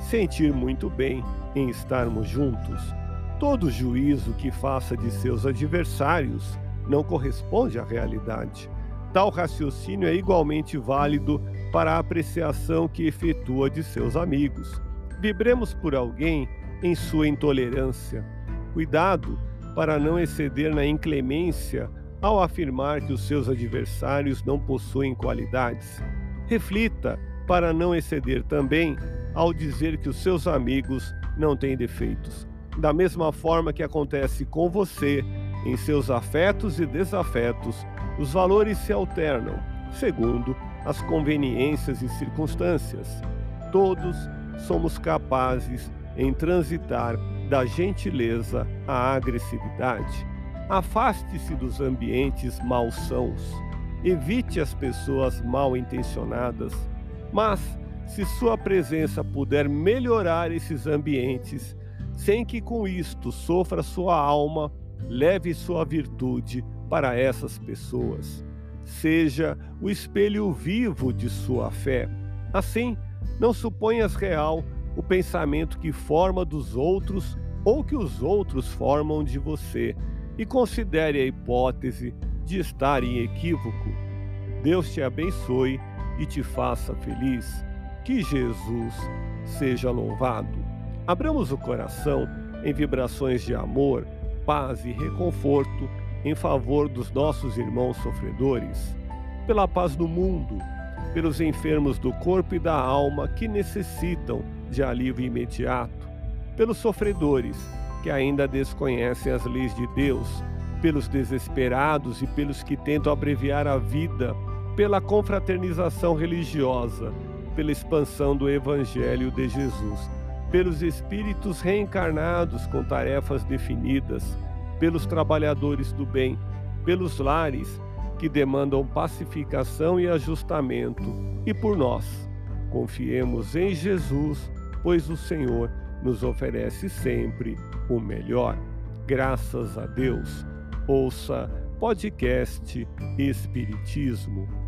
sentir muito bem em estarmos juntos. Todo juízo que faça de seus adversários não corresponde à realidade. Tal raciocínio é igualmente válido para a apreciação que efetua de seus amigos. Vibremos por alguém em sua intolerância. Cuidado para não exceder na inclemência ao afirmar que os seus adversários não possuem qualidades. Reflita para não exceder também ao dizer que os seus amigos não têm defeitos. Da mesma forma que acontece com você, em seus afetos e desafetos, os valores se alternam, segundo as conveniências e circunstâncias. Todos somos capazes em transitar da gentileza à agressividade. Afaste-se dos ambientes malsãos. Evite as pessoas mal intencionadas. Mas, se sua presença puder melhorar esses ambientes, sem que com isto sofra sua alma, leve sua virtude para essas pessoas. Seja o espelho vivo de sua fé. Assim, não suponhas real o pensamento que forma dos outros ou que os outros formam de você e considere a hipótese de estar em equívoco. Deus te abençoe e te faça feliz. Que Jesus seja louvado. Abramos o coração em vibrações de amor, paz e reconforto em favor dos nossos irmãos sofredores, pela paz do mundo, pelos enfermos do corpo e da alma que necessitam de alívio imediato, pelos sofredores que ainda desconhecem as leis de Deus, pelos desesperados e pelos que tentam abreviar a vida, pela confraternização religiosa, pela expansão do Evangelho de Jesus, pelos espíritos reencarnados com tarefas definidas, pelos trabalhadores do bem, pelos lares que demandam pacificação e ajustamento, e por nós. Confiemos em Jesus pois o Senhor nos oferece sempre o melhor. Graças a Deus. Ouça podcast Espiritismo.